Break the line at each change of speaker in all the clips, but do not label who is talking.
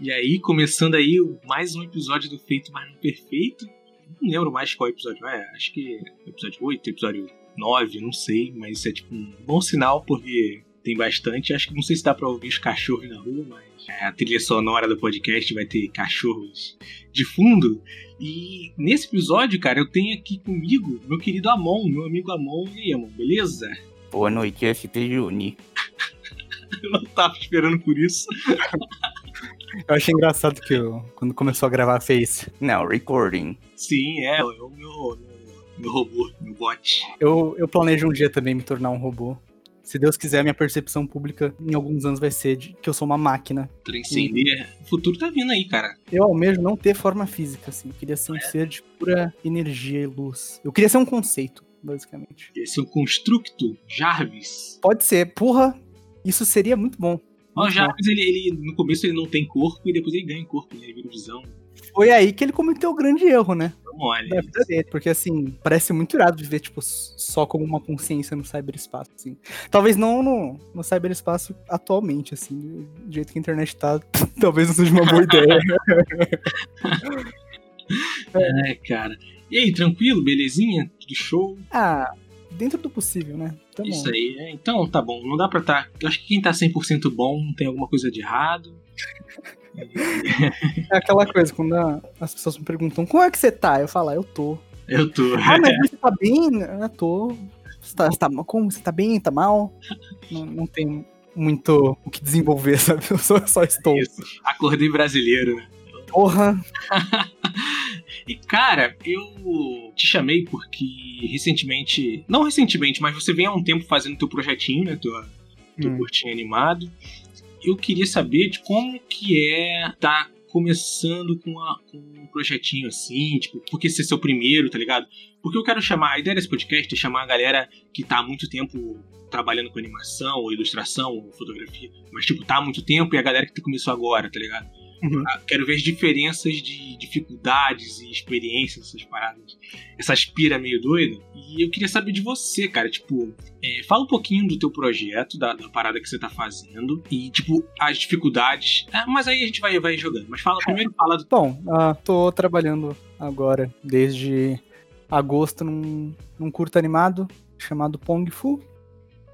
E aí, começando aí mais um episódio do Feito Mais Não Perfeito. Não lembro mais qual episódio é, acho que é episódio 8, episódio 9, não sei, mas isso é tipo um bom sinal porque tem bastante. Acho que não sei se dá pra ouvir os cachorros na rua, mas é, a trilha sonora do podcast vai ter cachorros de fundo. E nesse episódio, cara, eu tenho aqui comigo meu querido Amon, meu amigo Amon. E aí, Amon, beleza?
Boa noite, SP Juni.
eu não tava esperando por isso.
Eu achei engraçado que eu, quando começou a gravar fez.
Não, recording.
Sim, é, é o meu, meu robô, meu bot.
Eu, eu planejo um dia também me tornar um robô. Se Deus quiser, minha percepção pública em alguns anos vai ser de que eu sou uma máquina.
Transcender. O futuro tá vindo aí, cara.
Eu almejo não ter forma física, assim. Eu queria ser um é. ser de pura energia e luz. Eu queria ser um conceito, basicamente.
Queria ser um constructo Jarvis.
Pode ser. Porra, isso seria muito bom.
O Jarvis, ele, ele, no começo ele não tem corpo e depois ele ganha corpo, né? Ele vira visão.
Foi aí que ele cometeu o grande erro, né?
Olha.
Dele, porque assim, parece muito irado viver, tipo, só como uma consciência no cyberespaço, assim. Talvez não no, no cyberespaço atualmente, assim, do jeito que a internet tá, talvez não seja uma boa ideia.
é, cara. E aí, tranquilo? Belezinha? Tudo show?
Ah, dentro do possível, né?
Tá Isso aí, é. Então, tá bom. Não dá pra estar. Tá... Acho que quem tá 100% bom tem alguma coisa de errado.
É aquela coisa, quando a, as pessoas me perguntam como é que você tá? Eu falo, ah, eu tô.
Eu tô.
Ah, mas você tá bem? Eu tô. Você tá, você tá, como? Você tá bem? Tá mal? Não, não tem muito o que desenvolver, sabe? Eu só, só estou. Isso.
Acordei brasileiro, né?
Porra!
E cara, eu te chamei porque recentemente. Não recentemente, mas você vem há um tempo fazendo teu projetinho, né? Teu, teu hum. curtinho animado eu queria saber de como que é tá começando com, a, com, um projetinho assim, tipo, por que ser seu primeiro, tá ligado? Porque eu quero chamar, a ideia desse podcast é chamar a galera que tá há muito tempo trabalhando com animação, ou ilustração, ou fotografia, mas tipo, tá há muito tempo e a galera que começou agora, tá ligado? Uhum. Ah, quero ver as diferenças de dificuldades e experiências dessas paradas. Essa aspira meio doida. E eu queria saber de você, cara. Tipo, é, fala um pouquinho do teu projeto, da, da, parada que você tá fazendo. E, tipo, as dificuldades. É, mas aí a gente vai, vai jogando. Mas fala primeiro fala do.
Bom, uh, tô trabalhando agora desde agosto num, num curto animado chamado Pong Fu.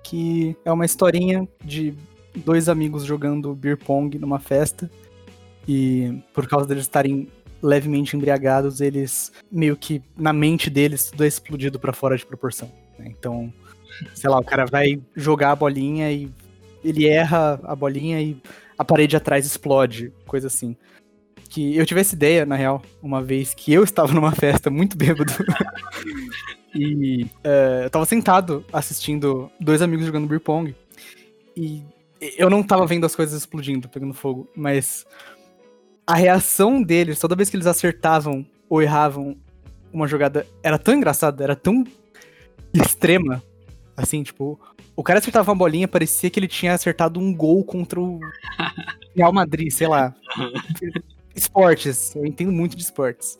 Que é uma historinha de dois amigos jogando beer pong numa festa e por causa deles estarem levemente embriagados, eles meio que na mente deles tudo é explodido para fora de proporção. Né? Então, sei lá, o cara vai jogar a bolinha e ele erra a bolinha e a parede atrás explode, coisa assim. Que eu tive essa ideia, na real, uma vez que eu estava numa festa muito bêbado. e uh, eu tava sentado assistindo dois amigos jogando beer pong. E eu não tava vendo as coisas explodindo, pegando fogo, mas a reação deles, toda vez que eles acertavam ou erravam uma jogada, era tão engraçada, era tão extrema. Assim, tipo, o cara acertava uma bolinha, parecia que ele tinha acertado um gol contra o Real Madrid, sei lá. esportes, eu entendo muito de esportes.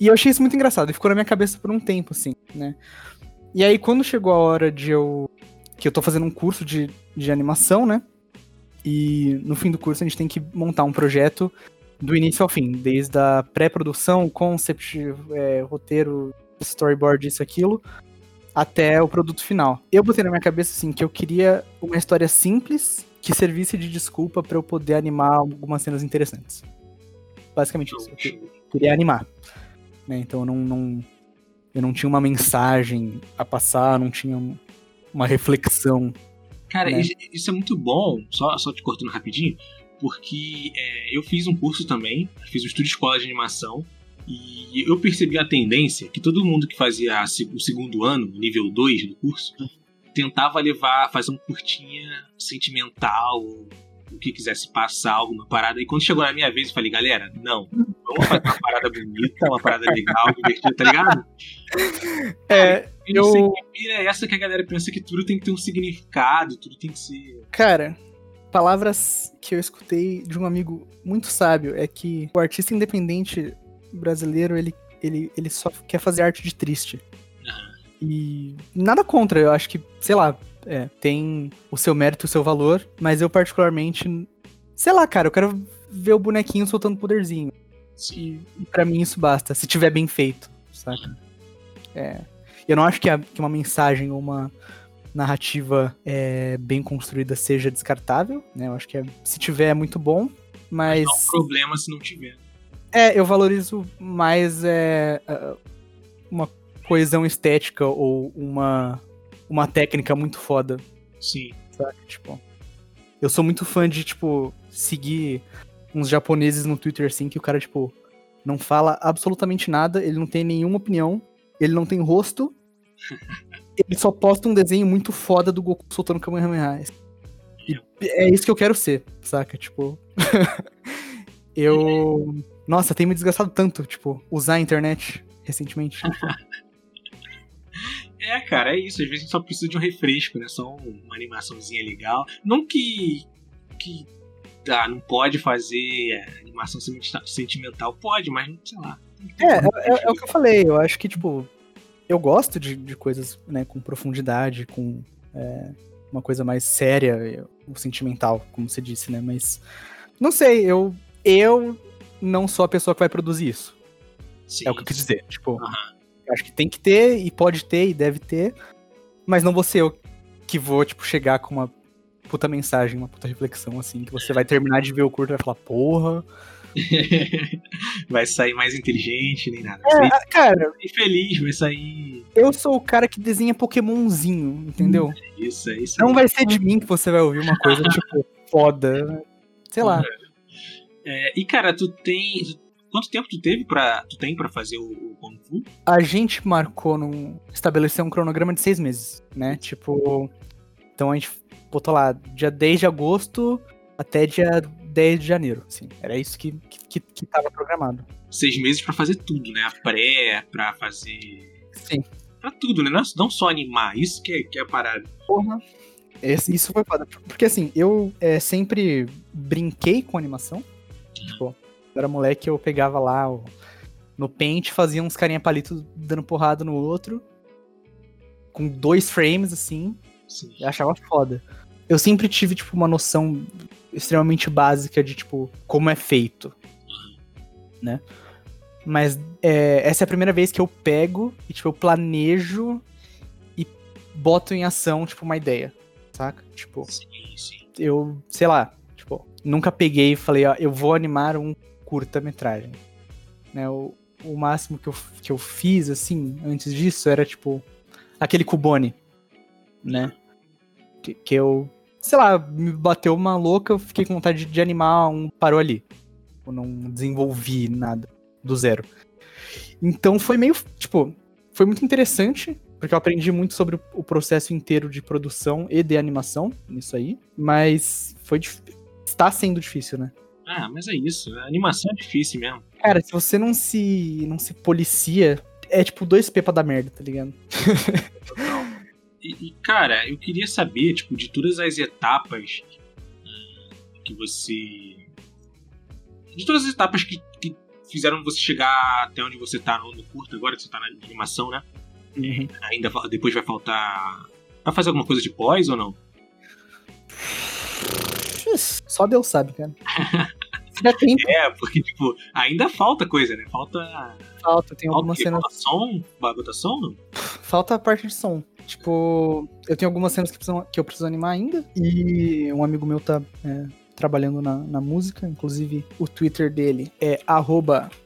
E eu achei isso muito engraçado, e ficou na minha cabeça por um tempo, assim, né? E aí, quando chegou a hora de eu. que eu tô fazendo um curso de, de animação, né? E no fim do curso a gente tem que montar um projeto do início ao fim, desde a pré-produção, concept, é, roteiro, storyboard, isso, aquilo, até o produto final. Eu botei na minha cabeça assim que eu queria uma história simples que servisse de desculpa para eu poder animar algumas cenas interessantes. Basicamente isso. Eu queria animar. Né? Então eu não, não, eu não tinha uma mensagem a passar, não tinha uma reflexão.
Cara, né? isso é muito bom, só, só te cortando rapidinho, porque é, eu fiz um curso também, fiz um estúdio de escola de animação, e eu percebi a tendência que todo mundo que fazia o segundo ano, nível 2 do curso, tentava levar, fazer um curtinha sentimental, o que quisesse passar, alguma parada. E quando chegou na minha vez, eu falei, galera, não, vamos fazer uma parada bonita, uma parada legal, divertida, tá ligado?
É, eu...
é essa que a galera pensa que tudo tem que ter um significado, tudo tem que ser...
Cara, palavras que eu escutei de um amigo muito sábio é que o artista independente brasileiro, ele, ele, ele só quer fazer arte de triste. E nada contra, eu acho que, sei lá, é, tem o seu mérito, o seu valor, mas eu particularmente, Sei lá, cara, eu quero ver o bonequinho soltando poderzinho.
Sim.
E, e para mim isso basta, se tiver bem feito, saca? É. Eu não acho que, a, que uma mensagem ou uma narrativa é, bem construída seja descartável, né? Eu acho que é, se tiver é muito bom, mas.
Não há problema se não tiver.
É, eu valorizo mais é, uma coesão estética ou uma, uma técnica muito foda.
Sim.
Saca? Tipo. Eu sou muito fã de, tipo, seguir uns japoneses no Twitter assim, que o cara, tipo, não fala absolutamente nada, ele não tem nenhuma opinião, ele não tem rosto, ele só posta um desenho muito foda do Goku soltando Kamehameha. E é isso que eu quero ser, saca? Tipo. eu. Nossa, tem me desgastado tanto, tipo, usar a internet recentemente.
É, cara, é isso. Às vezes a gente só precisa de um refresco, né? Só uma animaçãozinha legal. Não que. que tá, não pode fazer animação sentimental. Pode, mas sei lá.
É, é, é, é, o que eu falei. Eu acho que, tipo, eu gosto de, de coisas né, com profundidade, com é, uma coisa mais séria, sentimental, como você disse, né? Mas não sei, eu, eu não sou a pessoa que vai produzir isso.
Sim.
É o que eu quis dizer. Tipo,
Uhum.
acho que tem que ter, e pode ter, e deve ter, mas não vou ser eu que vou, tipo, chegar com uma puta mensagem, uma puta reflexão, assim, que você vai terminar de ver o curto e vai falar, porra.
vai sair mais inteligente, nem nada.
É,
sair
cara,
feliz, vai sair.
eu sou o cara que desenha Pokémonzinho, entendeu?
Isso, é isso.
Não vai ser de mim que você vai ouvir uma coisa, tipo, foda. Sei lá.
É, e cara, tu tem. Quanto tempo tu teve para Tu tem pra fazer o, o Kung Fu?
A gente marcou num. estabeleceu um cronograma de seis meses, né? Tipo. Então a gente botou lá dia 10 de agosto até dia 10 de janeiro. Assim, era isso que, que, que tava programado.
Seis meses pra fazer tudo, né? A pré, pra fazer.
Sim.
Pra tudo, né? Não, só animar, isso que é, que é a parada.
Porra. Esse, isso foi foda. Porque assim, eu é, sempre brinquei com animação. Tipo, quando era moleque, eu pegava lá o- no Paint, fazia uns carinha palito dando porrada no outro. Com dois frames, assim.
Sim.
Achava foda. Eu sempre tive, tipo, uma noção extremamente básica de, tipo, como é feito. Né? Mas é, essa é a primeira vez que eu pego e, tipo, eu planejo e boto em ação, tipo, uma ideia. Saca? Tipo,
Sim, sim.
eu, sei lá, tipo, nunca peguei e falei, ó, eu vou animar um curta-metragem. Né? O, o máximo que eu, que eu fiz, assim, antes disso, era, tipo, aquele Cubone, né? Que, que eu, sei lá, me bateu uma louca, eu fiquei com vontade de animar um, parou ali. Eu não desenvolvi nada do zero. Então foi meio, tipo, foi muito interessante, porque eu aprendi muito sobre o- processo inteiro de produção e de animação nisso aí, mas foi está sendo difícil, né?
Ah, mas é isso. A animação é difícil mesmo.
Cara, se você não se não se policia, é tipo dois P pra dar merda, tá ligado?
E, e, cara, eu queria saber, tipo, de todas as etapas hum, que você. De todas as etapas que, que fizeram você chegar até onde você tá no, no curto agora, que você tá na animação, né? Ainda fa- depois vai faltar. Vai fazer alguma coisa de pós ou não?
Só Deus sabe, cara.
É, porque, tipo, ainda falta coisa, né? Falta.
falta, tem
Falta, quê?
cenas.
falta som? Ba- Bota som, não?
Falta a parte de som. Tipo, eu tenho algumas cenas que, precisam- que eu preciso animar ainda. E um amigo meu tá é, trabalhando na, na música. Inclusive, o Twitter dele é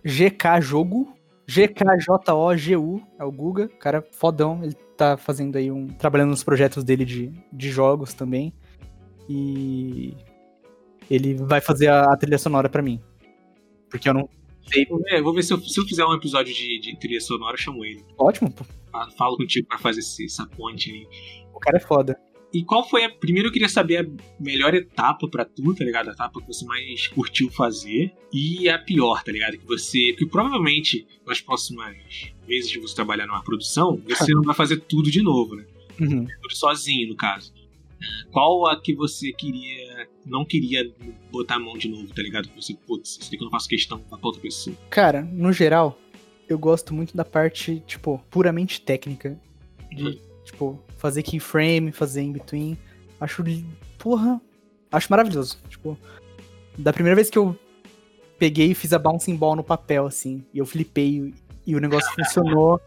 GKJogo. G-K-J-O-G-U. É o Guga. Cara fodão. Ele tá fazendo aí um. trabalhando nos projetos dele de, de jogos também. E. Ele vai fazer a, a trilha sonora pra mim. Porque eu não.
Vou ver, vou ver se, eu, se eu fizer um episódio de, de trilha sonora, eu chamo ele.
Ótimo, pô.
Fa- Falo contigo pra fazer esse- essa ponte aí.
O cara é foda.
E qual foi a. Primeiro eu queria saber a melhor etapa pra tu, tá ligado? A etapa que você mais curtiu fazer. E a pior, tá ligado? Que você. Que provavelmente nas próximas vezes que você trabalhar numa produção, você não vai fazer tudo de novo, né?
Uhum.
Tudo sozinho, no caso. Qual a que você queria. Não queria botar a mão de novo, tá ligado? Você, putz, isso daqui eu não faço questão pra outra pessoa.
Cara, no geral, eu gosto muito da parte, tipo, puramente técnica. De,
Uhum.
tipo, fazer keyframe, fazer in-between. Acho, porra, acho maravilhoso. Tipo, Da primeira vez que eu peguei e fiz a bouncing ball no papel, assim, e eu flipei e o negócio funcionou,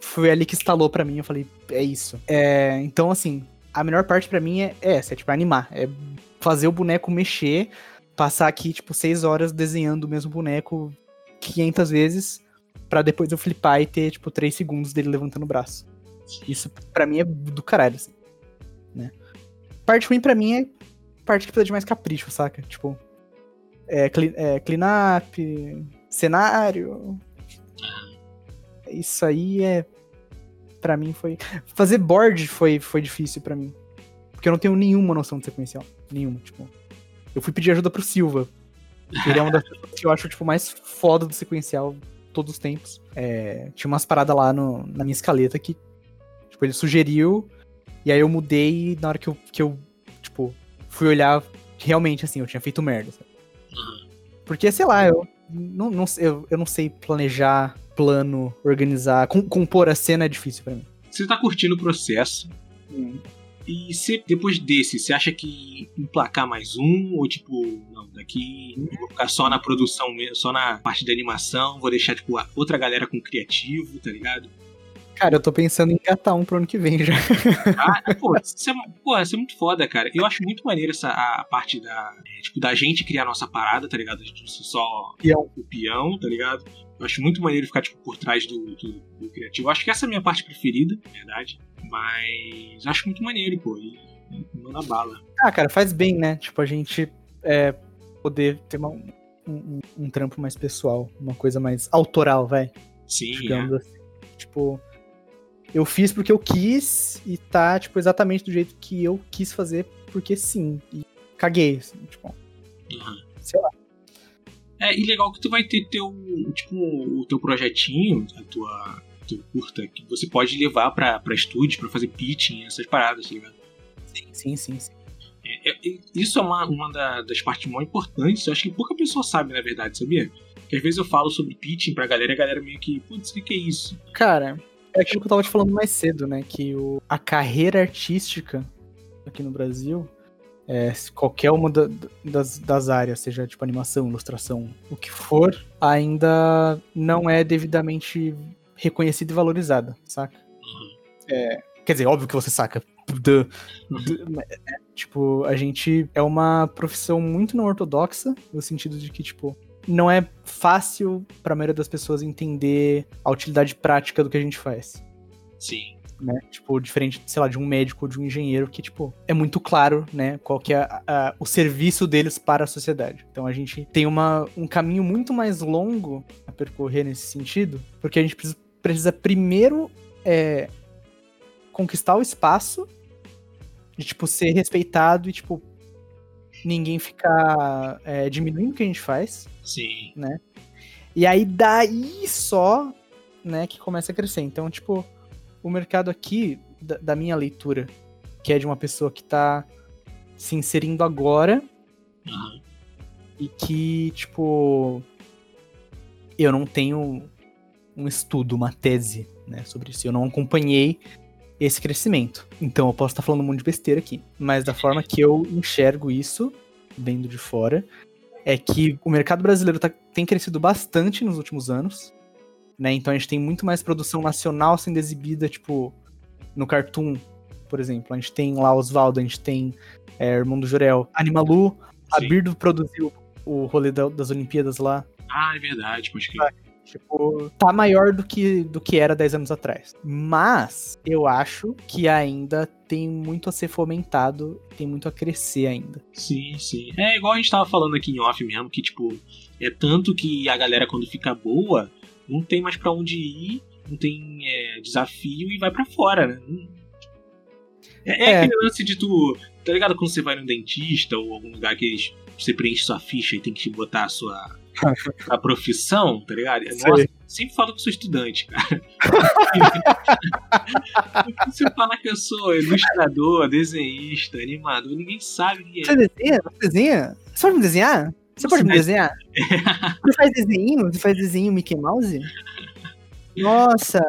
foi ali que instalou pra mim. Eu falei, é isso. É, então, assim, a melhor parte pra mim é, é essa, é tipo, animar. É fazer o boneco mexer, passar aqui, tipo, seis horas desenhando o mesmo boneco 500 vezes, pra depois eu flipar e ter, tipo, três segundos dele levantando o braço. Isso pra mim é do caralho, assim. Né? Parte ruim pra mim é parte que precisa de mais capricho, saca? Tipo, é, clean, é, clean up, cenário. Isso aí é. Pra mim foi. Fazer board foi, foi difícil pra mim. Porque eu não tenho nenhuma noção de sequencial. Nenhuma, tipo. Eu fui pedir ajuda pro Silva. Ele é uma das pessoas que eu acho, tipo, mais foda do sequencial todos os tempos. É, tinha umas paradas lá no, na minha escaleta que Tipo, ele sugeriu, e aí eu mudei e na hora que eu, que eu tipo, fui olhar, realmente, assim, eu tinha feito merda. Sabe? Porque, sei lá, eu não, não, eu, eu não sei planejar, plano, organizar, com, compor a cena é difícil para mim.
Você tá curtindo o processo. Hum. E se depois desse, você acha que emplacar mais um? Ou tipo, não, daqui eu vou ficar só na produção mesmo, só na parte da animação, vou deixar, tipo, outra galera com criativo, tá ligado?
Cara, eu tô pensando em engatar um pro ano que vem já.
Ah, pô, isso é, isso é muito foda, cara. Eu acho muito maneiro essa a parte da, é, tipo, da gente criar nossa parada, tá ligado? A gente só
peão.
o peão, tá ligado? Eu acho muito maneiro ficar, tipo, por trás do, do, do criativo. Eu acho que essa é a minha parte preferida, na verdade. Mas acho muito maneiro, pô. E, e manda bala.
Ah, cara, faz bem, né? Tipo, a gente é, poder ter uma, um, um, trampo mais pessoal, uma coisa mais autoral, vai.
Sim. Digamos é. assim.
Tipo, eu fiz porque eu quis e tá, tipo, exatamente do jeito que eu quis fazer, porque sim. E caguei, assim, tipo. Uhum.
É, e legal que tu vai ter teu, tipo, o teu projetinho, a tua, teu curta, que você pode levar pra, pra estúdio, pra fazer pitching, essas paradas, tá ligado?
Sim, sim, sim. sim.
É, é, isso é uma, uma da, das partes mais importantes, eu acho que pouca pessoa sabe, na verdade, sabia? Que às vezes eu falo sobre pitching pra galera e a galera meio que, putz, o que, que é isso?
Cara, é aquilo que eu tava te falando mais cedo, né? Que o, a carreira artística aqui no Brasil, é, qualquer uma da, das, das áreas, seja tipo animação, ilustração, o que for, ainda não é devidamente reconhecida e valorizada, saca? É, quer dizer, óbvio que você saca. É, tipo, a gente é uma profissão muito não ortodoxa, no sentido de que, tipo, não é fácil para a maioria das pessoas entender a utilidade prática do que a gente faz.
Sim.
Né? Tipo, diferente, sei lá, de um médico ou de um engenheiro, que, tipo, é muito claro, né, qual que é a, a, o serviço deles para a sociedade. Então a gente tem uma, um caminho muito mais longo a percorrer nesse sentido, porque a gente precisa, precisa primeiro é, conquistar o espaço de, tipo, ser respeitado e, tipo, ninguém ficar é, diminuindo o que a gente faz.
Sim.
Né? E aí daí só, né, que começa a crescer. Então, tipo, o mercado aqui, da, da minha leitura, que é de uma pessoa que tá se inserindo agora
uhum.
e que, tipo, eu não tenho um estudo, uma tese, né, sobre isso. Eu não acompanhei esse crescimento. Então eu posso estar falando um monte de besteira aqui. Mas da forma que eu enxergo isso, vendo de fora, é que o mercado brasileiro tá, tem crescido bastante nos últimos anos. Né? Então a gente tem muito mais produção nacional sendo exibida, tipo, no Cartoon, por exemplo. A gente tem lá Oswaldo, a gente tem é, Irmão do Jorel. Animalu, a Birdo produziu o rolê da, das Olimpíadas lá.
Ah, é verdade, pode crer.
Tipo, tá maior do que, do que era 10 anos atrás. Mas eu acho que ainda tem muito a ser fomentado, tem muito a crescer ainda.
Sim, sim. É igual a gente tava falando aqui em off mesmo, que tipo, é tanto que a galera quando fica boa, não tem mais para onde ir, não tem é, desafio e vai para fora, né? É, é, é, aquele lance de tu. Tá ligado quando você vai no dentista ou algum lugar que eles, você preenche sua ficha e tem que te botar a sua a profissão, tá ligado? Nossa, sempre falo que sou estudante, cara. você fala que eu sou ilustrador, desenhista, animador, ninguém sabe
quem é. Você desenha? Você desenha? Você me desenhar? Você, pode me desenhar? Você faz desenho? Você faz desenho Mickey Mouse? Nossa!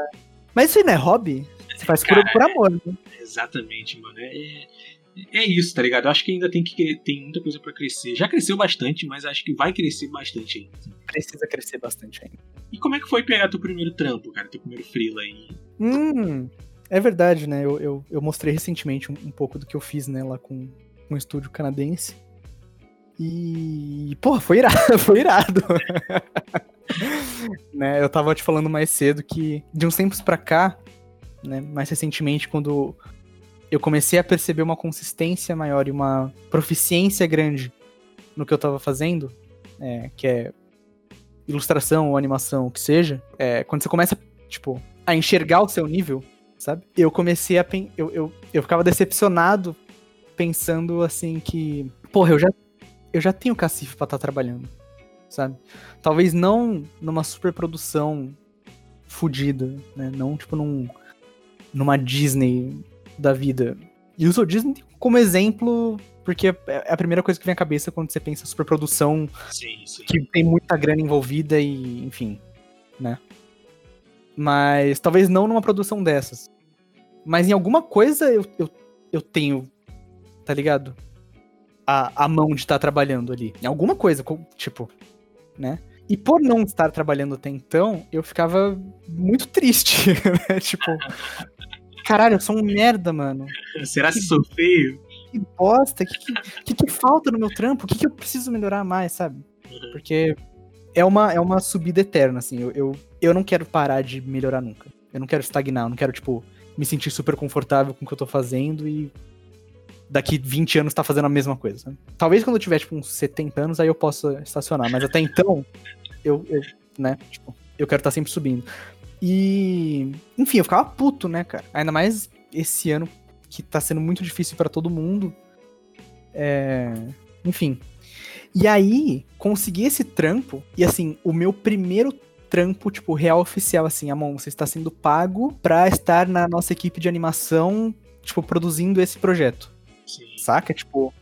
Mas isso aí não é hobby? Você faz cara, por, por amor, né?
Exatamente, mano. É, é isso, tá ligado? Eu acho que ainda tem que tem muita coisa para crescer. Já cresceu bastante, mas acho que vai crescer bastante ainda.
Precisa crescer bastante ainda.
E como é que foi pegar teu primeiro trampo, cara? Teu primeiro freela aí?
Hum, é verdade, né? Eu, eu, eu mostrei recentemente um, um, pouco do que eu fiz, né, lá com, com um estúdio canadense. E, porra, foi irado, foi irado. né, eu tava te falando mais cedo que de uns tempos pra cá, né, mais recentemente, quando eu comecei a perceber uma consistência maior e uma proficiência grande no que eu tava fazendo, é, que é ilustração ou animação, o que seja, é, quando você começa, tipo, a enxergar o seu nível, sabe? Eu comecei a. Eu, eu, eu ficava decepcionado pensando assim que. Porra, eu já, eu já tenho cacife pra estar tá trabalhando, sabe? Talvez não numa superprodução fodida, né? Não, tipo, num, numa Disney da vida. E uso Disney como exemplo porque é a primeira coisa que vem à cabeça quando você pensa superprodução
sim, sim.
que tem muita grana envolvida e, enfim, né? Mas talvez não numa produção dessas. Mas em alguma coisa eu, eu, eu tenho, tá ligado? A, a mão de estar tá trabalhando ali. Em alguma coisa, tipo, né? E por não estar trabalhando até então, eu ficava muito triste, né? Tipo, caralho, eu sou um merda, mano.
Será que sou feio?
que bosta, o que, que, que, falta no meu trampo? O que, que eu preciso melhorar mais, sabe? Porque é uma, é uma subida eterna, assim. Eu, eu, eu não quero parar de melhorar nunca. Eu não quero estagnar, eu não quero, tipo, me sentir super confortável com o que eu tô fazendo e daqui 20 anos tá fazendo a mesma coisa. Talvez quando eu tiver, tipo, uns 70 anos, aí eu possa estacionar. Mas até então, eu, eu né, tipo, eu quero estar tá sempre subindo. E, enfim, eu ficava puto, né, cara? Ainda mais esse ano que tá sendo muito difícil para todo mundo. É... Enfim. E aí, consegui esse trampo, e assim, o meu primeiro trampo, tipo, real oficial, assim, Amon, você está sendo pago pra estar na nossa equipe de animação, tipo, produzindo esse projeto.
Sim.
Saca? Tipo,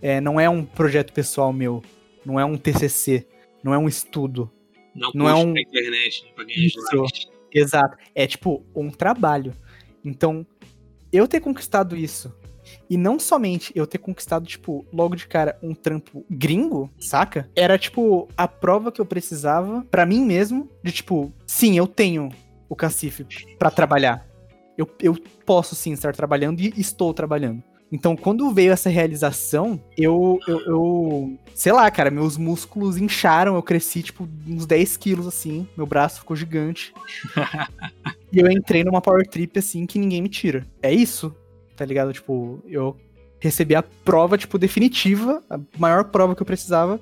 é, não é um projeto pessoal meu, não é um TCC, não é um estudo.
Não, não é um... internet, pra Isso.
Exato. É, tipo, um trabalho. Então, eu ter conquistado isso e não somente eu ter conquistado, tipo, logo de cara um trampo gringo, saca? Era, tipo, a prova que eu precisava para mim mesmo de, tipo, sim, eu tenho o cacife para trabalhar. Eu, eu posso sim estar trabalhando e estou trabalhando. Então, quando veio essa realização, eu, eu, eu, Sei lá, cara, meus músculos incharam, eu cresci, tipo, uns 10 quilos, assim, meu braço ficou gigante. e eu entrei numa power trip, assim, que ninguém me tira. É isso, tá ligado? Tipo, eu recebi a prova, tipo, definitiva, a maior prova que eu precisava,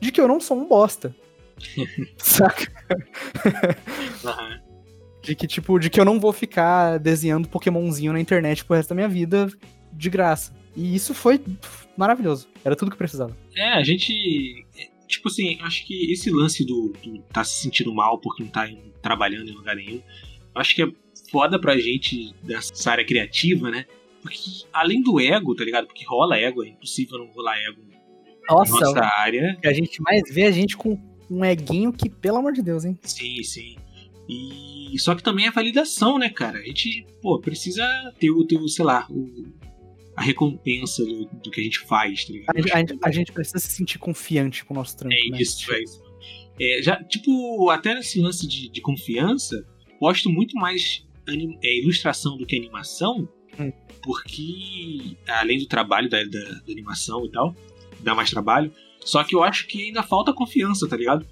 de que eu não sou um bosta. Saca?
Uhum.
De que, tipo, de que eu não vou ficar desenhando Pokémonzinho na internet pro resto da minha vida de graça. E isso foi maravilhoso. Era tudo que precisava.
É, a gente. Tipo assim, acho que esse lance do, do tá se sentindo mal porque não tá trabalhando em lugar nenhum, acho que é foda pra gente dessa área criativa, né? Porque além do ego, tá ligado? Porque rola ego, é impossível não rolar ego
nossa,
nossa área.
A gente mais vê a gente com um eguinho que, pelo amor de Deus, hein?
Sim, sim. E só que também é validação, né, cara? A gente, pô, precisa ter o teu, sei lá, o, a recompensa do, do que a gente faz, tá ligado?
A, a, a, gente precisa se sentir confiante com o nosso trampo.
É
né?
isso, é isso. É, já, tipo, até nesse lance de, de confiança, gosto muito mais anim, é, ilustração do que animação, hum. porque além do trabalho da, da, da, animação e tal, dá mais trabalho. Só que eu acho que ainda falta confiança, tá ligado?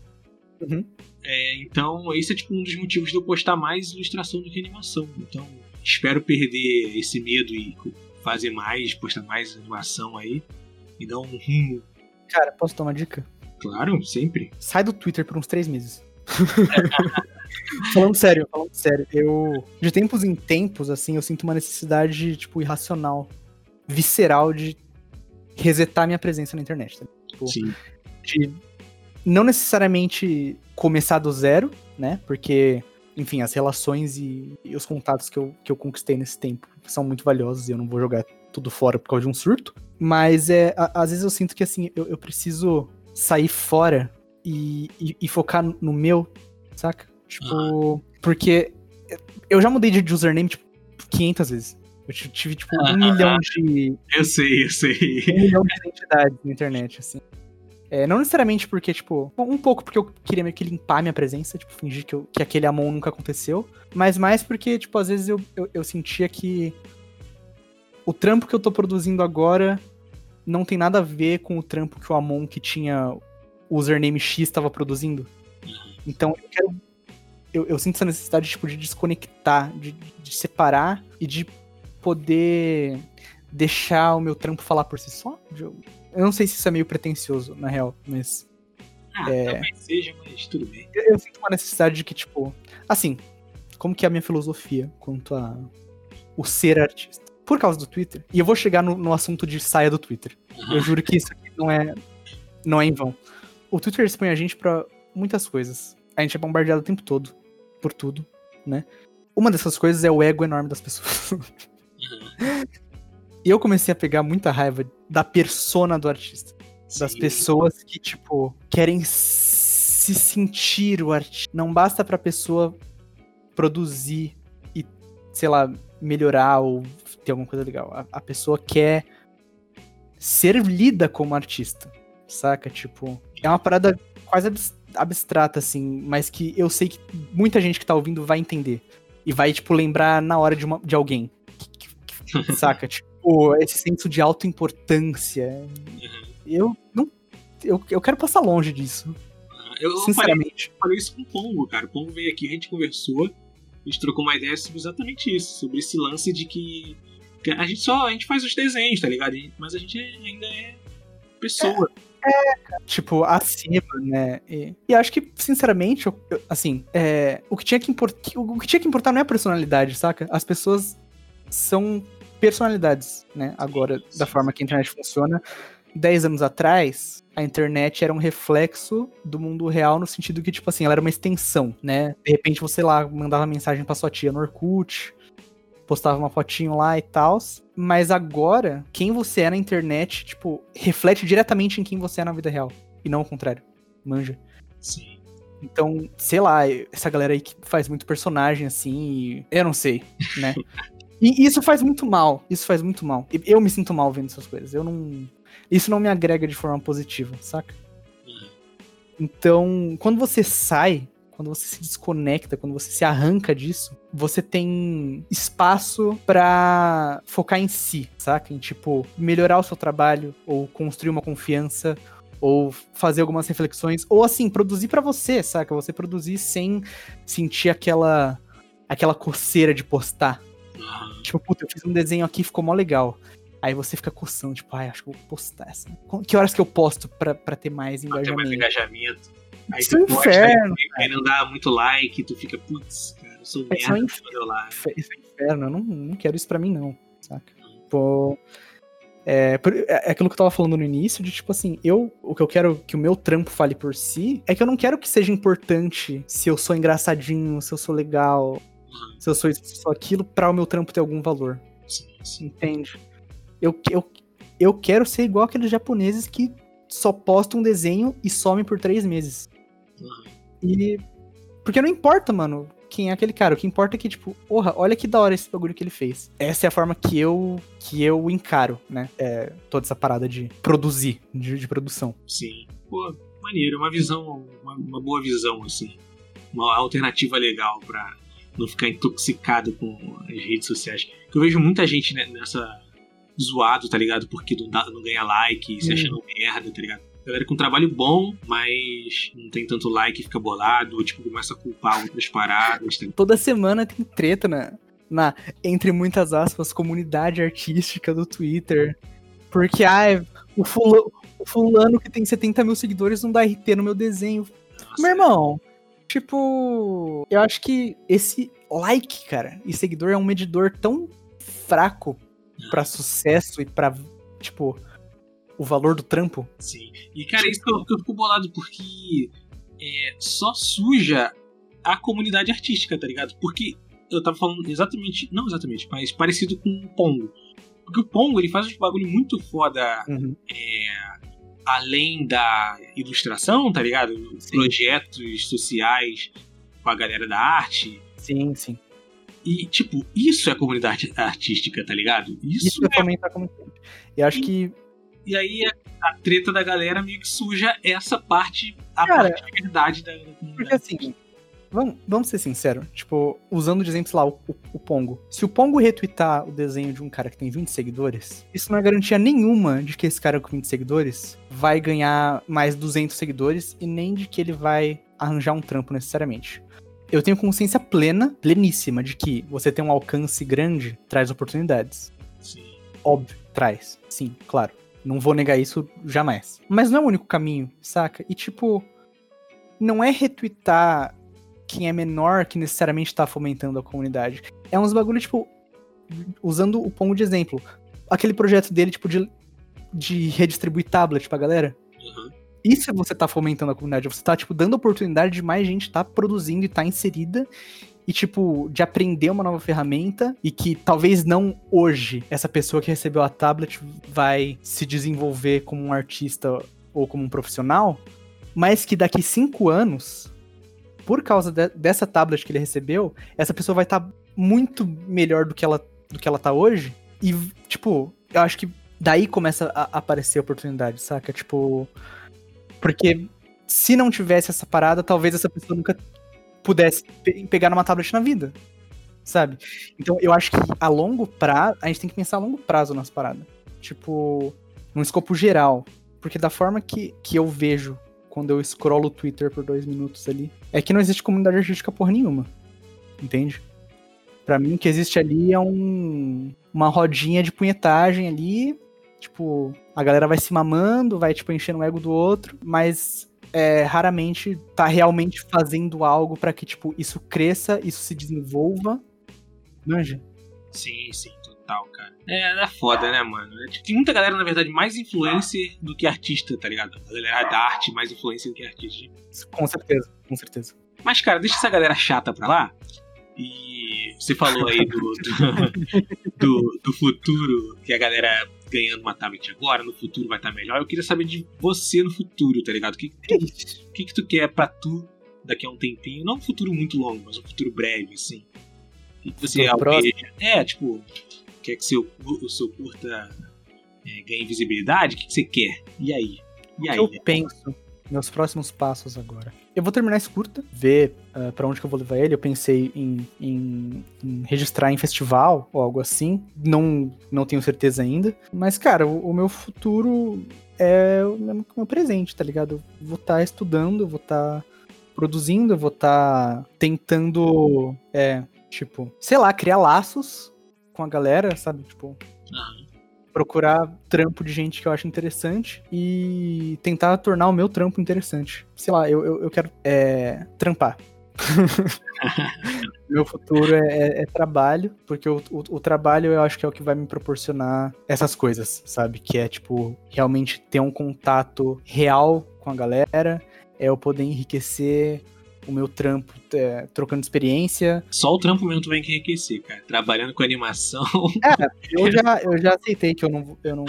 Uhum.
É, então, esse é tipo um dos motivos de eu postar mais ilustração do que animação. Então, espero perder esse medo e fazer mais, postar mais animação aí e dar um rumo.
Cara, posso dar uma dica?
Claro, sempre.
Sai do Twitter por uns três meses. falando sério, falando sério, eu de tempos em tempos, assim, eu sinto uma necessidade, tipo, irracional, visceral de resetar minha presença na internet. Tá? Tipo,
Sim.
De não necessariamente começar do zero, né? Porque enfim, as relações e, e, os contatos que eu, que eu conquistei nesse tempo são muito valiosos e eu não vou jogar tudo fora por causa de um surto. Mas é, a, às vezes eu sinto que assim, eu, eu preciso sair fora e, e, e, focar no meu, saca? Tipo, porque eu já mudei de username, tipo, 500 vezes. Eu tive, tipo, um milhão de.
Eu sei, eu sei.
Um milhão de identidades na internet, assim. É, não necessariamente porque, tipo, um pouco porque eu queria meio que limpar minha presença, tipo, fingir que, eu- que aquele Amon nunca aconteceu, mas mais porque, tipo, às vezes eu, eu, eu sentia que o trampo que eu tô produzindo agora não tem nada a ver com o trampo que o Amon que tinha username X estava produzindo. Então eu quero. Eu, eu sinto essa necessidade tipo, de desconectar, de, de separar e de poder deixar o meu trampo falar por si só. De- Eu não sei se isso é meio pretencioso, na real, mas
Ah,
É.
talvez seja, mas tudo bem.
eu, eu sinto uma necessidade de que, tipo. Assim, como que é a minha filosofia quanto a o ser artista? Por causa do Twitter, e eu vou chegar no, no assunto de saia do Twitter. Eu juro que isso aqui não é, não é em vão. O Twitter expõe a gente pra muitas coisas. A gente é bombardeado o tempo todo por tudo, né? Uma dessas coisas é o ego enorme das pessoas. e eu comecei a pegar muita raiva da persona do artista. Das
Sim.
pessoas que, tipo, querem se sentir o artista. Não basta pra pessoa produzir e, sei lá, melhorar ou ter alguma coisa legal. A, a pessoa quer ser lida como artista, saca? Tipo, é uma parada quase abs- abstrata, assim, mas que eu sei que muita gente que tá ouvindo vai entender. E vai, tipo, lembrar na hora de, uma, de alguém. Saca? Tipo, esse senso de autoimportância. Eu não. Eu, eu quero passar longe disso,
Eu, eu falei,
sinceramente.
isso com o Pongo, cara. O Pongo veio aqui, a gente conversou, a gente trocou uma ideia sobre exatamente isso, sobre esse lance de que, a gente só a gente faz os desenhos, tá ligado? Mas a gente ainda é pessoa.
Tipo, acima, né? E, e acho que, sinceramente, eu- eu- assim, é, o, que tinha que import, o que tinha que importar não é a personalidade, saca? As pessoas são personalidades, né? Agora, da forma que a internet funciona. Dez anos atrás, a internet era um reflexo do mundo real no sentido que, tipo assim, ela era uma extensão, né? De repente você lá mandava mensagem pra sua tia no Orkut, postava uma fotinho lá e tal. Mas agora, quem você é na internet, tipo, reflete diretamente em quem você é na vida real. E não o contrário. Manja.
Sim.
Então, sei lá, essa galera aí que faz muito personagem assim, eu não sei, né? e isso faz muito mal. Isso faz muito mal. Eu me sinto mal vendo essas coisas. Eu não. Isso não me agrega de forma positiva, saca? Então, quando você sai, quando você se desconecta, quando você se arranca disso, você tem espaço pra focar em si, saca? Em tipo, melhorar o seu trabalho, ou construir uma confiança, ou fazer algumas reflexões, ou assim, produzir pra você, saca? Você produzir sem sentir aquela aquela coceira de postar. Tipo, puta, eu fiz um desenho aqui, ficou mó legal. Aí você fica coçando, tipo, ai, acho que eu vou postar essa. Que horas que eu posto pra, pra ter mais
Pra ter mais
engajamento?
engajamento. Aí
Isso é um inferno,
aí não dá muito like, tu fica, putz, cara, eu sou
Isso é um
merda, não deu like.
Infe- Isso é inferno, eu não, não quero isso pra mim, não, saca? Pô. É, por- é é aquilo que eu tava falando no início, de tipo assim, eu, o que eu quero que o meu trampo fale por si, é que eu não quero que seja importante se eu sou engraçadinho, se eu sou legal,
Uhum.
se eu sou isso, sou aquilo, pra o meu trampo ter algum valor,
Sim, sim.
entende? Eu, eu, eu quero ser igual aqueles japoneses que só postam um desenho e somem por três meses.
Uhum.
E. Porque não importa, mano, quem é aquele cara. O que importa é que, tipo, porra, olha que da hora esse bagulho que ele fez. Essa é a forma que eu que eu encaro, né? É, toda essa parada de produzir, de, de produção.
Sim. Pô, maneiro, uma visão, uma, uma boa visão, assim. Uma alternativa legal pra não ficar intoxicado com as redes sociais. Que eu vejo muita gente né, nessa zoado, tá ligado? Porque não, dá, não ganha like, se
Hum.
achando merda, tá ligado? Galera com trabalho bom, mas não tem tanto like, fica bolado, ou, tipo, começa a culpar outras paradas, tá?
Toda semana tem treta na, na entre muitas aspas, comunidade artística do Twitter. Porque, ai, o fulano, o fulano que tem 70 mil seguidores não dá RT no meu desenho.
Nossa,
Meu irmão, tipo, eu acho que esse like, cara, e seguidor é um medidor tão fraco pra sucesso e pra, tipo, o valor do trampo.
Sim. E, cara, isso que eu, que eu fico bolado, porque é, só suja a comunidade artística, tá ligado? Porque eu tava falando exatamente, não exatamente, mas parecido com o Pongo. Porque o Pongo, ele faz um bagulho muito foda
Uhum.
Além da ilustração, tá ligado?
Sim.
Projetos sociais com a galera da arte.
Sim, sim.
E, tipo, isso é comunidade artística, tá ligado? Isso,
Isso é fomentar a comunidade. E acho que
E aí a, a treta da galera meio que suja essa parte, a
Cara,
parte de verdade da, da
Porque
comunidade.
assim, vamos, vamos ser sinceros, tipo, usando de exemplo, sei lá, o, o- o Pongo. Se o Pongo retweetar o desenho de um cara que tem 20 seguidores, isso não é garantia nenhuma de que esse cara com 20 seguidores vai ganhar mais 200 seguidores e nem de que ele vai arranjar um trampo necessariamente. Eu tenho consciência plena, pleníssima, de que você ter um alcance grande traz oportunidades.
Sim.
Óbvio, traz. Sim, claro. Não vou negar isso jamais. Mas não é o único caminho, saca? E tipo, não é retweetar quem é menor que necessariamente tá fomentando a comunidade. É uns bagulho, tipo, usando o Pongo de exemplo. Aquele projeto dele, tipo, de, de redistribuir tablet pra galera.
Uhum.
Isso é você tá fomentando a comunidade. Você tá, tipo, dando oportunidade de mais gente tá produzindo e tá inserida. E, tipo, de aprender uma nova ferramenta. E que talvez não hoje essa pessoa que recebeu a tablet vai se desenvolver como um artista ou como um profissional. Mas que daqui cinco anos, por causa de- dessa tablet que ele recebeu, essa pessoa vai estar muito melhor do que ela, do que ela tá hoje. E, tipo, eu acho que daí começa a a aparecer oportunidade, saca? Tipo. Porque se não tivesse essa parada, talvez essa pessoa nunca pudesse pe- pegar numa tablet na vida. Sabe? Então eu acho que a longo prazo. A gente tem que pensar a longo prazo nas paradas. Tipo, num escopo geral. Porque da forma que, que eu vejo quando eu scrollo o Twitter por dois minutos ali, é que não existe comunidade artística porra nenhuma. Entende? Pra mim, o que existe ali é um, uma rodinha de punhetagem ali. Tipo, a galera vai se mamando, vai, tipo, enchendo o ego do outro, mas é, raramente tá realmente fazendo algo pra que, tipo, isso cresça, isso se desenvolva. Manja?
Sim, sim, total, cara. É, é foda, né, mano? É, tipo, Tem muita galera, na verdade, mais influencer do que artista, tá ligado? A galera da arte mais influencer do que artista.
Com certeza, com certeza.
Mas, cara, deixa essa galera chata pra lá. E você falou aí do, do, do, do futuro, que a galera ganhando uma tablet agora, no futuro vai estar melhor. Eu queria saber de você no futuro, tá ligado? O que,
Que
que, que tu quer pra tu daqui a um tempinho? Não um futuro muito longo, mas um futuro breve, assim. O que, que você almeja? É, tipo, quer que seu, o seu curta é, ganhe visibilidade? O que, você quer? E aí? E aí?
eu penso meus próximos passos agora. Eu vou terminar esse curta, ver ah, pra onde que eu vou levar ele. Eu pensei em, em- em registrar em festival ou algo assim. Não, não tenho certeza ainda. Mas, cara, o, o meu futuro é o o meu presente, tá ligado? Eu vou estar estudando, eu vou estar produzindo, eu vou estar tentando, é, tipo, sei lá, criar laços com a galera, sabe? Tipo,
Aham.
procurar trampo de gente que eu acho interessante e tentar tornar o meu trampo interessante. Sei lá, eu, eu, eu quero é, trampar. meu futuro é, é- é trabalho, porque o, o, o trabalho eu acho que é o que vai me proporcionar essas coisas, sabe? Que é, tipo, realmente ter um contato real com a galera, é eu poder enriquecer o meu trampo é, trocando experiência.
Só o trampo mesmo tu vai enriquecer, cara. Trabalhando com animação.
Eu já, eu já aceitei que eu não, eu não,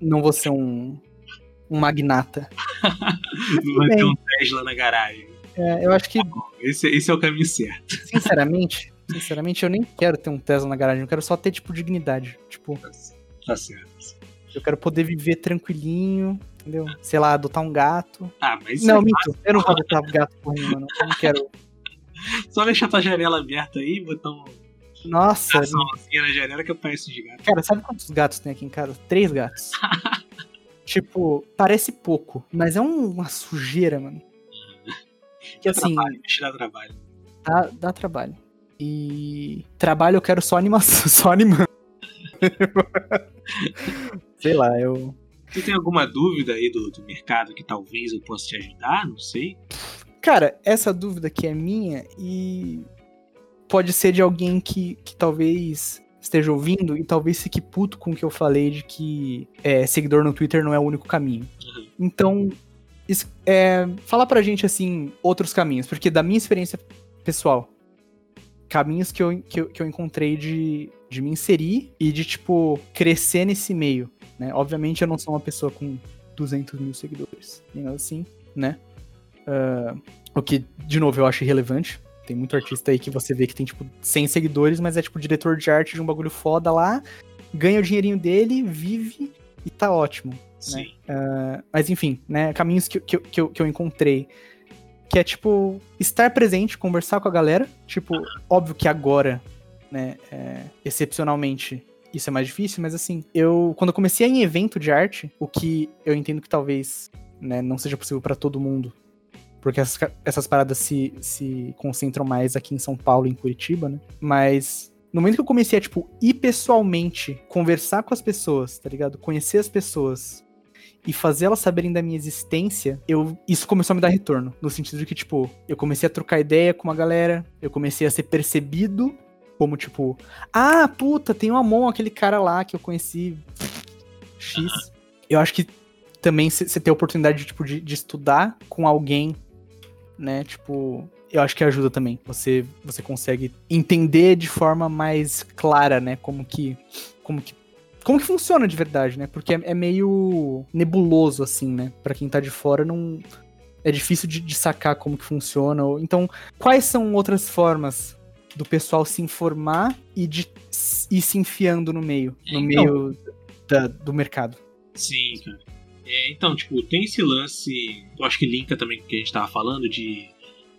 não vou ser um, um magnata.
não vai ter um Tesla na garagem.
É, eu acho que,
Esse, esse é o caminho certo.
sinceramente, sinceramente, eu nem quero ter um Tesla na garagem. Eu quero só ter, tipo, dignidade. Tipo,
Tá certo.
eu quero poder viver tranquilinho, entendeu? Sei lá, adotar um gato.
Ah, mas
Não, minto. Eu não vou adotar um gato por mim, mano. Eu não quero.
é só deixar tua janela aberta aí, botar um
Nossa,
açãozinha na janela que aparece de gato.
cara, sabe quantos gatos tem aqui em casa? Três gatos. tipo, parece pouco, mas é um- uma sujeira, mano. Que assim,
Trabalho, dar trabalho.
dá, dá trabalho. E trabalho eu quero só animação, só animando. Sei lá, eu.
Tu tem alguma dúvida aí do, do mercado que talvez eu possa te ajudar? Não sei.
Cara, essa dúvida aqui é minha e pode ser de alguém que, que talvez esteja ouvindo e talvez fique puto com o que eu falei de que é, seguidor no Twitter não é o único caminho.
Uhum.
Então, es- é, fala pra gente, assim, outros caminhos, porque da minha experiência pessoal, caminhos que eu, que eu, que eu encontrei de, de me inserir e de, tipo, crescer nesse meio, né? Obviamente eu não sou uma pessoa com 200 mil seguidores, nem nada assim, né? Ah, o que, de novo, eu acho irrelevante tem muito artista aí que você vê que tem, tipo, 100 seguidores, mas é, tipo, diretor de arte de um bagulho foda lá, ganha o dinheirinho dele, vive e tá ótimo.
Sim.
Uh, mas enfim, né, caminhos que, que, que, eu, que eu encontrei. Que é, tipo, estar presente, conversar com a galera. Tipo, óbvio que agora, né, é, excepcionalmente, isso é mais difícil, mas assim, eu, quando eu comecei em evento de arte, o que eu entendo que talvez né, não seja possível para todo mundo, porque essas, essas paradas se, se concentram mais aqui em São Paulo e em Curitiba, né? Mas no momento que eu comecei a, tipo, ir pessoalmente, conversar com as pessoas, tá ligado? Conhecer as pessoas e fazer elas saberem da minha existência, eu isso começou a me dar retorno. No sentido de que, tipo, eu comecei a trocar ideia com uma galera, eu comecei a ser percebido como, tipo, ah, puta, tem o Amon, aquele cara lá que eu conheci. X. Eu acho que também você ter a oportunidade tipo, de, de estudar com alguém, né? Tipo, eu acho que ajuda também. Você, você consegue entender de forma mais clara, né? Como que, como que, como que funciona de verdade, né? Porque é, é meio nebuloso assim, né? Para quem tá de fora não é difícil de, de, sacar como que funciona. Então, quais são outras formas do pessoal se informar e de ir se enfiando no meio, no então, meio da, do mercado.
Sim, cara. É, então, tipo, tem esse lance, eu acho que linka também com o que a gente tava falando, de,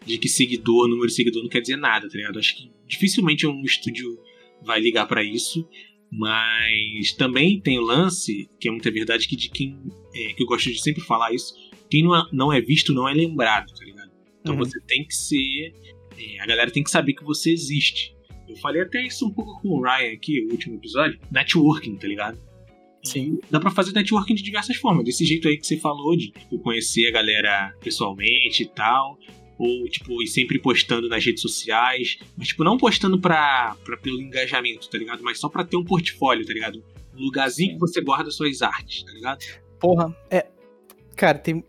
de que seguidor, número de seguidor não quer dizer nada, tá ligado? Acho que dificilmente um estúdio vai ligar para isso, mas também tem o lance, que é muita verdade, que de quem, é, que eu gosto de sempre falar isso, quem não é, não é visto não é lembrado, tá ligado? Então uhum. você tem que ser é, a galera tem que saber que você existe. Eu falei até isso um pouco com o Ryan aqui, o último episódio. Networking, tá ligado? Sim. Dá pra fazer networking de diversas formas. Desse jeito aí que você falou, de tipo, conhecer a galera pessoalmente e tal. Ou, tipo, ir sempre postando nas redes sociais. Mas, tipo, não postando pra, pra pelo engajamento, tá ligado? Mas só pra ter um portfólio, tá ligado? Um lugarzinho que você guarda suas artes, tá ligado?
Porra, é. Cara, tem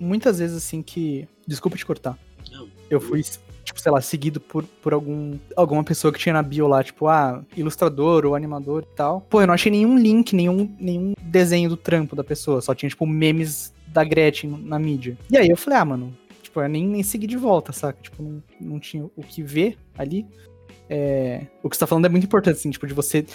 muitas vezes assim que. Desculpa te cortar. Não. Eu fui tipo, sei lá, seguido por, por algum, alguma pessoa que tinha na bio lá, tipo, ah, ilustrador ou animador e tal. Pô, eu não achei nenhum link, nenhum, nenhum desenho do trampo da pessoa, só tinha, tipo, memes da Gretchen na mídia. E aí eu falei, ah, mano, tipo, eu nem, nem segui de volta, saca? Tipo, não, não tinha o que ver ali. É, o que você tá falando é muito importante, assim, tipo, de você,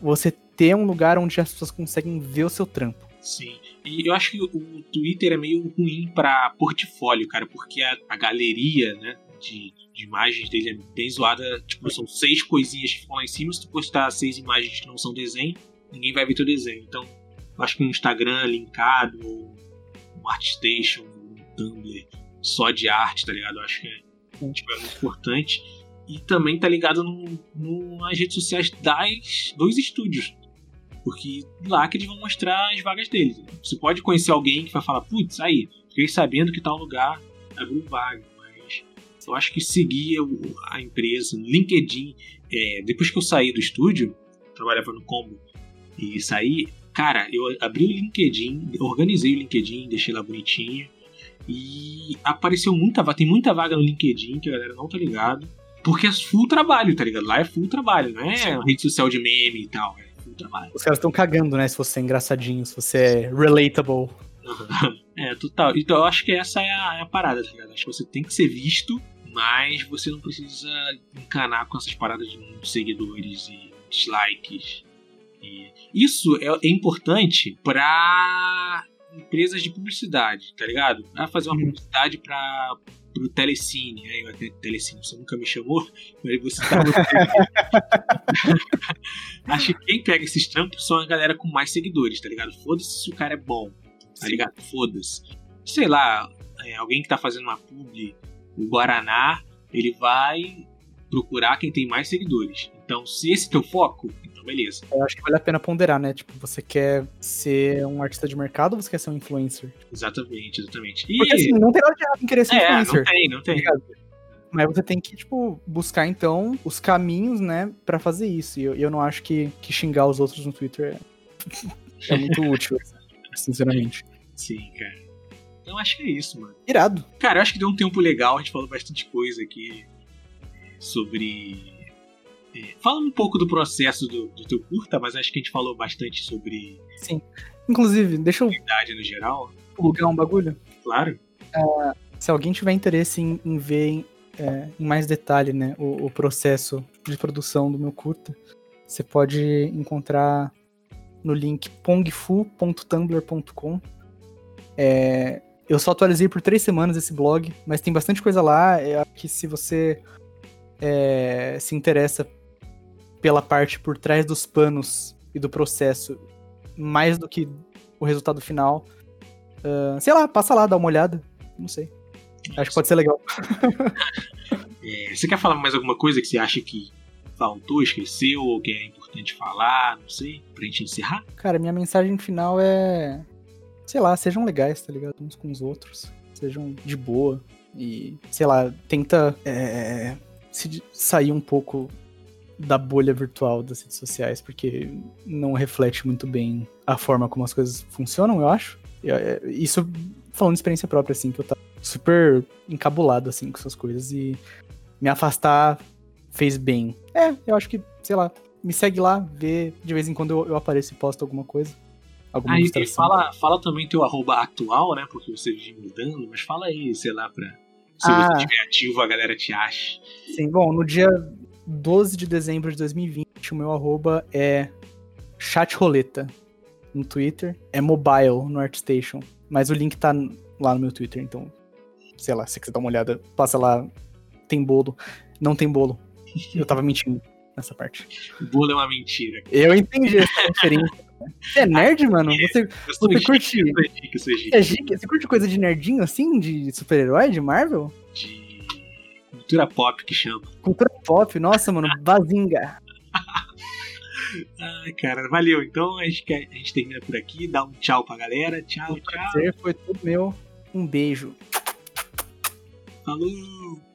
você ter um lugar onde as pessoas conseguem ver o seu trampo.
Sim. E eu acho que o Twitter é meio ruim para portfólio, cara, porque a, a galeria, né, de, de, imagens dele é bem zoada. Tipo, são seis coisinhas que ficam lá em cima. Se tu postar seis imagens que não são desenho, ninguém vai ver teu desenho. Então, acho que um Instagram linkado, um ArtStation, um Tumblr só de arte, tá ligado? Eu acho que é, tipo, é muito importante. E também tá ligado no, no, nas redes sociais das dois estúdios. Porque lá que eles vão mostrar as vagas deles. Você pode conhecer alguém que vai falar, putz, aí, fiquei sabendo que tal lugar abriu vaga. Eu acho que seguir a empresa no LinkedIn, é, depois que eu saí do estúdio, trabalhava no Combo e saí, cara, eu abri o LinkedIn, organizei o LinkedIn, deixei lá bonitinho e apareceu muita vaga, tem muita vaga no LinkedIn que a galera não tá ligado, porque é full trabalho, tá ligado? Lá é full trabalho, não é Sim. rede social de meme e tal, é full trabalho.
Os caras estão cagando, né, se você é engraçadinho, se você é relatable.
é, total. Então eu acho que essa é a, é a parada, tá ligado? Acho que você tem que ser visto mas você não precisa encanar com essas paradas de muitos seguidores e dislikes. E isso é, é importante para empresas de publicidade, tá ligado? Vai fazer uma uhum. publicidade para pro Telecine, aí ter Telecine, você nunca me chamou, mas você tá Acho que quem pega esses trampos são a galera com mais seguidores, tá ligado? Foda-se se o cara é bom, tá ligado? Foda-se. Sei lá, é, alguém que tá fazendo uma publi o Guaraná, ele vai procurar quem tem mais seguidores. Então, se esse é teu foco, então beleza.
Eu acho que vale a pena ponderar, né? Tipo, você quer ser um artista de mercado ou você quer ser um influencer?
Exatamente, exatamente. E...
Porque assim, não tem nada de errado em querer ser
é,
influencer.
Não tem, não tem.
Mas você tem que, tipo, buscar então os caminhos, né, para fazer isso. E eu, eu não acho que, que xingar os outros no Twitter é, é muito útil, sinceramente.
Sim, cara. Então acho que é isso, mano.
Irado.
Cara, eu acho que deu um tempo legal, a gente falou bastante coisa aqui sobre. É, fala um pouco do processo do, do teu curta, mas acho que a gente falou bastante sobre.
Sim. Inclusive, deixa eu.
no geral.
Plugar um bagulho?
Claro.
Uh, se alguém tiver interesse em, em ver é, em mais detalhe né, o, o processo de produção do meu curta, você pode encontrar no link pongfu.tumblr.com. É, eu só atualizei por três semanas esse blog, mas tem bastante coisa lá. Eu acho que se você é, se interessa pela parte por trás dos panos e do processo, mais do que o resultado final, uh, sei lá, passa lá, dá uma olhada. Não sei. Acho que pode ser legal.
é, você quer falar mais alguma coisa que você acha que faltou, esqueceu, ou que é importante falar, não sei, pra gente encerrar?
Cara, minha mensagem final é. Sei lá, sejam legais, tá ligado? Uns com os outros. Sejam de boa. E, sei lá, tenta é, se sair um pouco da bolha virtual das redes sociais, porque não reflete muito bem a forma como as coisas funcionam, eu acho. É, isso falando de experiência própria, assim, que eu tava super encabulado, assim, com essas coisas. E me afastar fez bem. É, eu acho que, sei lá, me segue lá, vê, de vez em quando eu, eu apareço e posto alguma coisa. Alguma
aí, fala, fala também teu arroba atual, né? Porque você vive mudando, mas fala aí, sei lá, pra. Se ah, você estiver ativo, a galera te acha.
Sim, bom, no dia 12 de dezembro de 2020, o meu arroba é chatroleta no Twitter. É mobile no ArtStation. Mas o link tá lá no meu Twitter, então, sei lá, se você quiser dar uma olhada, passa lá. Tem bolo. Não tem bolo. Eu tava mentindo nessa parte.
Bolo é uma mentira.
Eu entendi essa referência. Você é nerd, mano? Você, você curte. É Você curte coisa de nerdinho assim? De super-herói, de Marvel?
De cultura pop que chama.
Cultura pop, nossa, mano, bazinga.
Ai, cara, valeu. Então a gente, a gente termina por aqui. Dá um tchau pra galera. Tchau,
o
tchau.
Prazer foi tudo meu. Um beijo.
Falou!